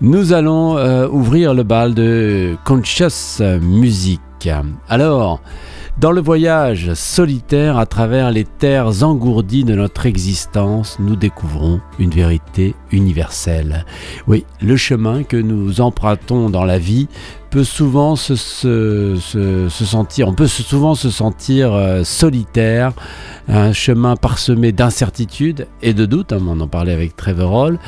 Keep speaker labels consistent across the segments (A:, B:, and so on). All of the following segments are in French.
A: nous allons euh, ouvrir le bal de Conscious Music. Alors, dans le voyage solitaire à travers les terres engourdies de notre existence, nous découvrons une vérité universelle. Oui, le chemin que nous empruntons dans la vie peut souvent se, sentir, on peut souvent se sentir euh, solitaire, un chemin parsemé d'incertitudes et de doutes, hein, on en parlait avec Trevor Hall.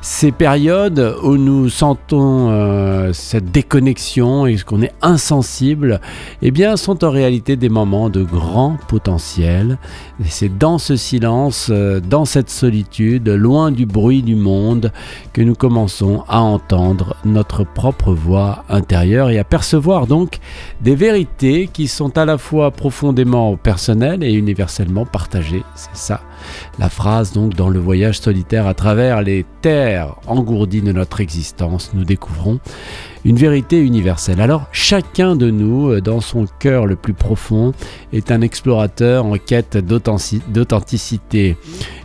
A: Ces périodes où nous sentons euh, cette déconnexion et qu'on est insensible, eh bien, sont en réalité des moments de grand potentiel. C'est dans ce silence, euh, dans cette solitude, loin du bruit du monde, que nous commençons à entendre notre propre voix intérieure et à percevoir donc des vérités qui sont à la fois profondément personnelles et universellement partagées. C'est ça la phrase donc dans le voyage solitaire à travers les terres engourdies de notre existence, nous découvrons une vérité universelle. Alors chacun de nous, euh, dans son cœur le plus profond, est un explorateur en quête d'authenticité.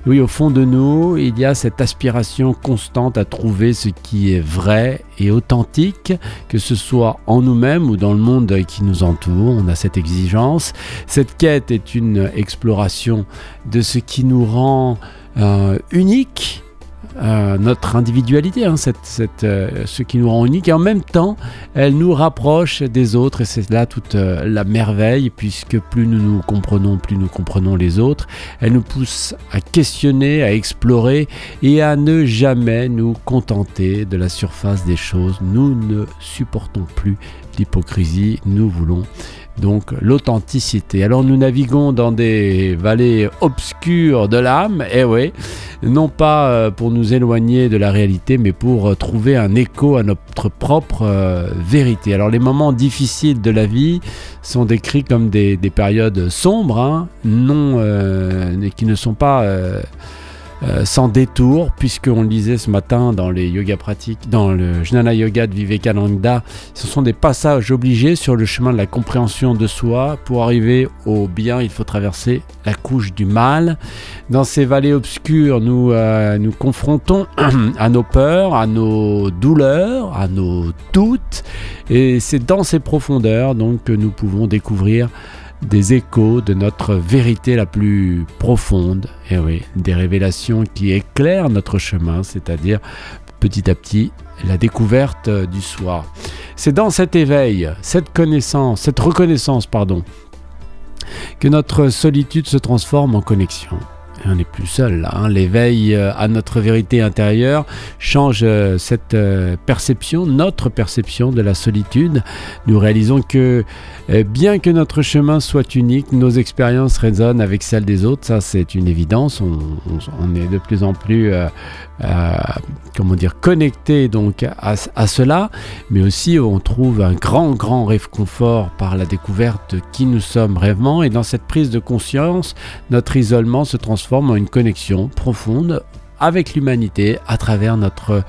A: Oui, au fond de nous, il y a cette aspiration constante à trouver ce qui est vrai et authentique, que ce soit en nous-mêmes ou dans le monde qui nous entoure. On a cette exigence. Cette quête est une exploration de ce qui nous rend euh, unique euh, notre individualité, hein, euh, ce qui nous rend unique, et en même temps, elle nous rapproche des autres, et c'est là toute la merveille, puisque plus nous nous comprenons, plus nous comprenons les autres. Elle nous pousse à questionner, à explorer, et à ne jamais nous contenter de la surface des choses. Nous ne supportons plus l'hypocrisie, nous voulons donc l'authenticité. Alors nous naviguons dans des vallées obscures de l'âme, eh oui, non pas euh, pour nous éloigner de la réalité, mais pour euh, trouver un écho à notre propre euh, vérité. Alors les moments difficiles de la vie sont décrits comme des, périodes sombres, hein, non, qui ne sont pas euh, sans détour, puisqu'on le disait ce matin dans les yoga pratiques, dans le Jnana Yoga de Vivekananda, ce sont des passages obligés sur le chemin de la compréhension de soi. Pour arriver au bien, il faut traverser la couche du mal. Dans ces vallées obscures, nous euh, nous confrontons à nos peurs, à nos douleurs, à nos doutes, et c'est dans ces profondeurs donc que nous pouvons découvrir des échos de notre vérité la plus profonde, et oui, des révélations qui éclairent notre chemin, c'est-à-dire petit à petit la découverte du soi. C'est dans cet éveil, cette connaissance, cette reconnaissance, pardon, que notre solitude se transforme en connexion on n'est plus seul là. Hein. L'éveil euh, à notre vérité intérieure change euh, cette euh, perception, notre perception de la solitude. Nous réalisons que bien que notre chemin soit unique, nos expériences résonnent avec celles des autres. Ça, c'est une évidence. On, est de plus en plus, comment dire, connecté donc à, cela, mais aussi on trouve un grand, grand réconfort par la découverte qui nous sommes réellement. Et dans cette prise de conscience, notre isolement se transforme en une connexion profonde avec l'humanité à travers notre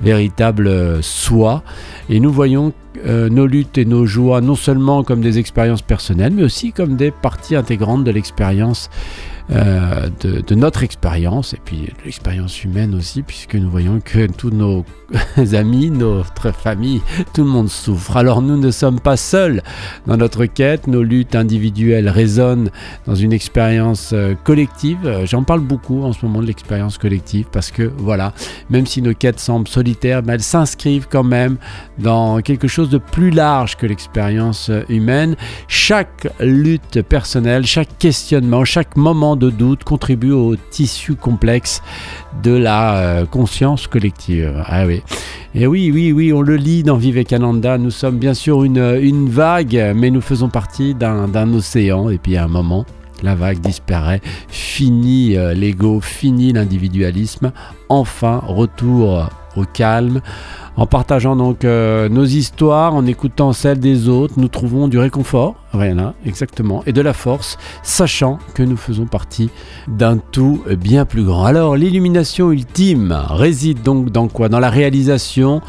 A: véritable soi. Et nous voyons euh, nos luttes et nos joies non seulement comme des expériences personnelles, mais aussi comme des parties intégrantes de l'expérience euh, de, notre expérience et puis l'expérience humaine aussi, puisque nous voyons que tous nos amis, notre famille, tout le monde souffre. Alors nous ne sommes pas seuls dans notre quête, nos luttes individuelles résonnent dans une expérience euh, collective. J'en parle beaucoup en ce moment de l'expérience collective parce que voilà, même si nos quêtes semblent solitaires, elles s'inscrivent quand même dans quelque chose de plus large que l'expérience humaine. Chaque lutte personnelle, chaque questionnement, chaque moment de doute contribue au tissu complexe de la euh, conscience collective. Ah oui. Et oui, oui, oui, on le lit dans Vivekananda. Nous sommes bien sûr une, une vague, mais nous faisons partie d'un océan. Et puis à un moment, la vague disparaît, fini euh, l'ego, fini l'individualisme, enfin retour au calme. En partageant donc euh, nos histoires, en écoutant celles des autres, nous trouvons du réconfort, rien là, exactement, et de la force, sachant que nous faisons partie d'un tout bien plus grand. Alors l'illumination ultime réside donc dans quoi? Dans la réalisation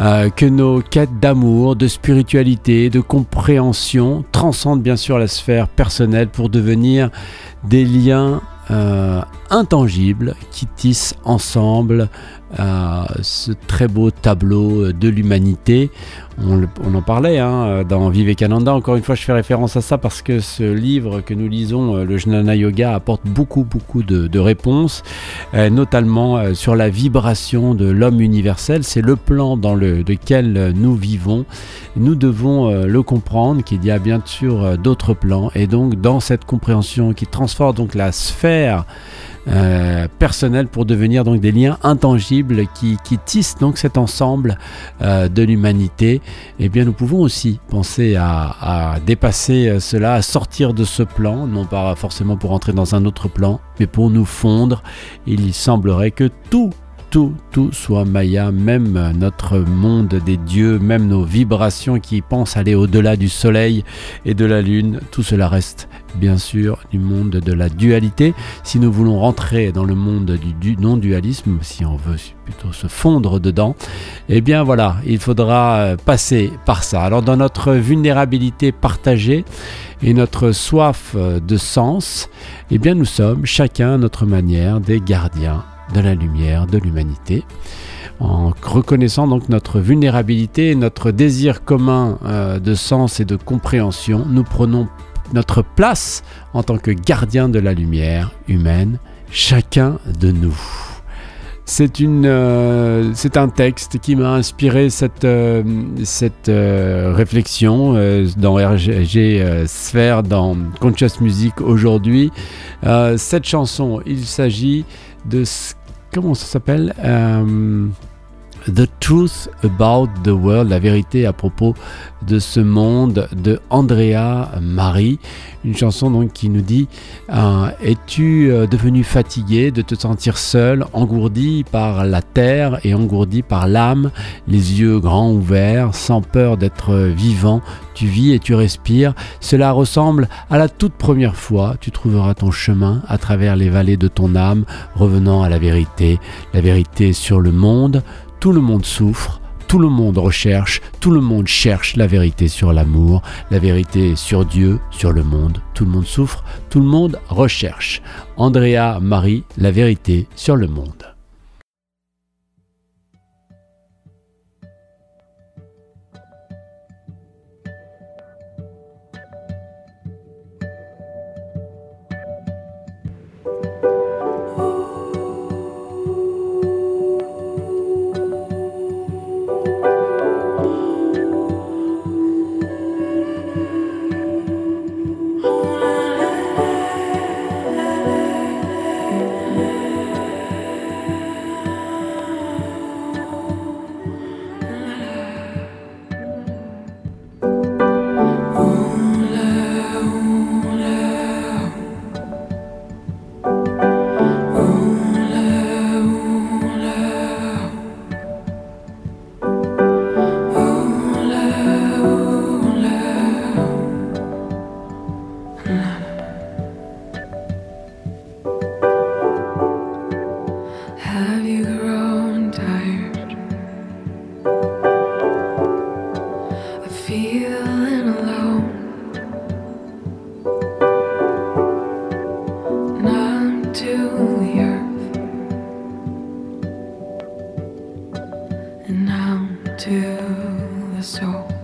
A: euh, que nos quêtes d'amour, de spiritualité, de compréhension transcendent bien sûr la sphère personnelle pour devenir des liens euh, intangibles qui tissent ensemble ce très beau tableau de l'humanité. On, en parlait hein, dans Vivekananda. Encore une fois, je fais référence à ça parce que ce livre que nous lisons, euh, le Jnana Yoga, apporte beaucoup, beaucoup de, réponses, euh, notamment euh, sur la vibration de l'homme universel. C'est le plan dans lequel nous vivons. Nous devons le comprendre qu'il y a bien sûr d'autres plans. Et donc, dans cette compréhension qui transforme donc la sphère euh, personnels pour devenir donc des liens intangibles qui, tissent donc cet ensemble euh, de l'humanité, eh bien nous pouvons aussi penser à, dépasser euh, cela, à sortir de ce plan, non pas forcément pour entrer dans un autre plan, mais pour nous fondre. Il semblerait que tout tout, soit Maya, même notre monde des dieux, même nos vibrations qui pensent aller au-delà du soleil et de la lune, tout cela reste bien sûr du monde de la dualité. Si nous voulons rentrer dans le monde du, non-dualisme, si on veut plutôt se fondre dedans, eh bien voilà, il faudra passer par ça. Alors dans notre vulnérabilité partagée et notre soif de sens, eh bien nous sommes chacun à notre manière des gardiens de la lumière, de l'humanité. En reconnaissant donc notre vulnérabilité notre désir commun euh, de sens et de compréhension, nous prenons notre place en tant que gardien de la lumière humaine, chacun de nous. C'est euh, un texte qui m'a inspiré cette, euh, cette réflexion dans RG Sphère, dans Conscious Music aujourd'hui. cette chanson, il s'agit de comment ça s'appelle euh, The Truth About the World, la vérité à propos de ce monde de Andrea Marie, une chanson donc qui nous dit euh, Es-tu euh, devenu fatigué de te sentir seul, engourdi par la terre et engourdi par l'âme, les yeux grands ouverts, sans peur d'être vivant? Tu vis et tu respires. Cela ressemble à la toute première fois. Tu trouveras ton chemin à travers les vallées de ton âme, revenant à la vérité, la vérité sur le monde tout le monde souffre, tout le monde recherche, tout le monde cherche la vérité sur l'amour, la vérité sur Dieu, sur le monde. Tout le monde souffre, tout le monde recherche. Andrea Marie, la vérité sur le monde. So. soul.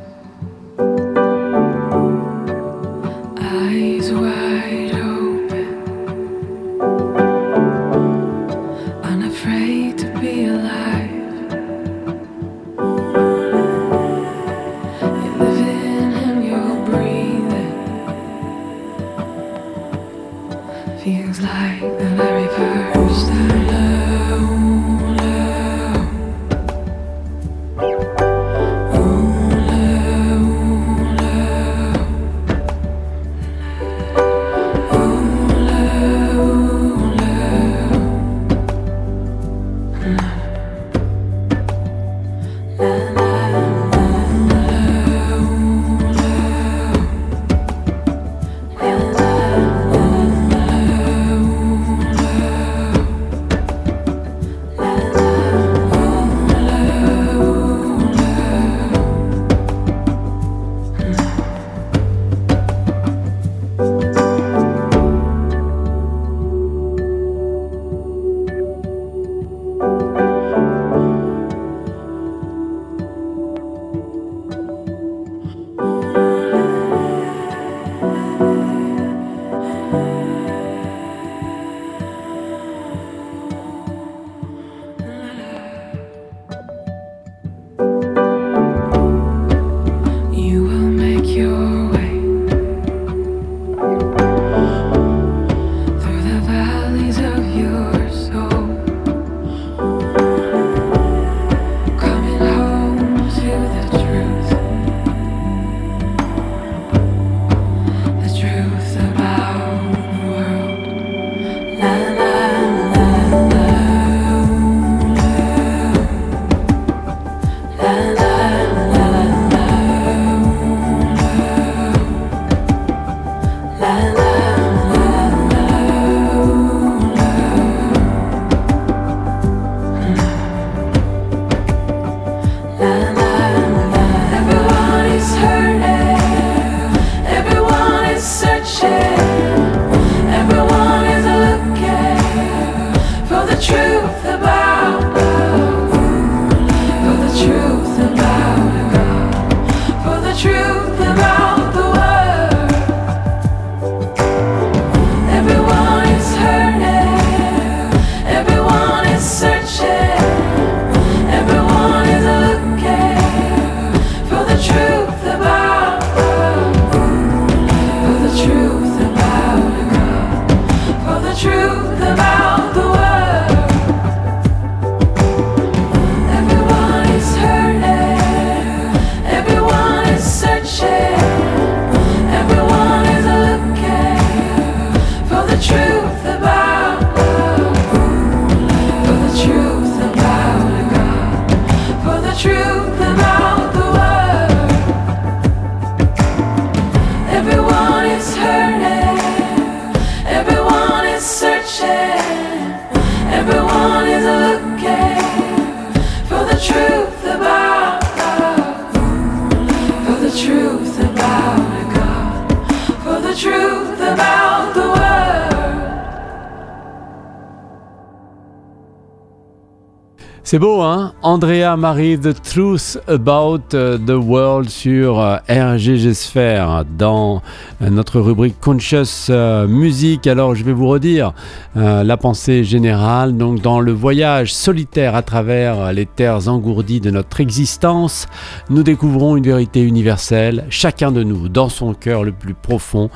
A: C'est beau, hein? Andrea Marie, The Truth About euh, the World sur euh, RGG Sphere dans euh, notre rubrique Conscious Music. Alors, je vais vous redire la pensée générale. Donc, dans le voyage solitaire à travers les terres engourdies de notre existence, nous découvrons une vérité universelle. Chacun de nous, dans son cœur le plus profond,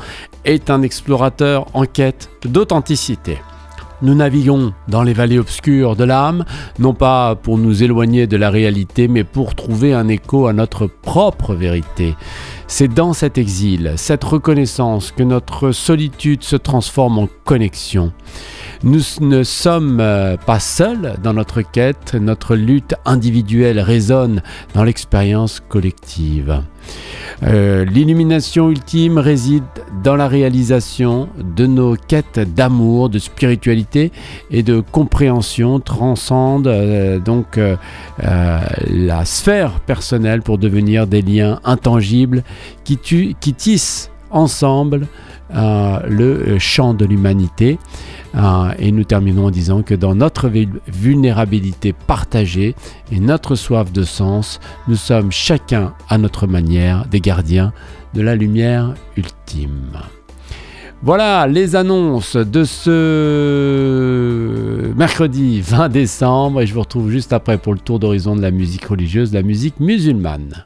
A: est un explorateur en quête d'authenticité. Nous naviguons dans les vallées obscures de l'âme, non pas pour nous éloigner de la réalité, mais pour trouver un écho à notre propre vérité. C'est dans cet exil, cette reconnaissance, que notre solitude se transforme en connexion. Nous ne sommes euh, pas seuls dans notre quête, notre lutte individuelle résonne dans l'expérience collective. Euh, l'illumination ultime réside dans la réalisation de nos quêtes d'amour, de spiritualité et de compréhension transcende euh, donc la sphère personnelle pour devenir des liens intangibles qui, qui tissent ensemble le champ de l'humanité. Euh, et nous terminons en disant que dans notre vulnérabilité partagée et notre soif de sens, nous sommes chacun à notre manière des gardiens de la lumière ultime. Voilà les annonces de ce mercredi 20 décembre et je vous retrouve juste après pour le tour d'horizon de la musique religieuse, la musique musulmane.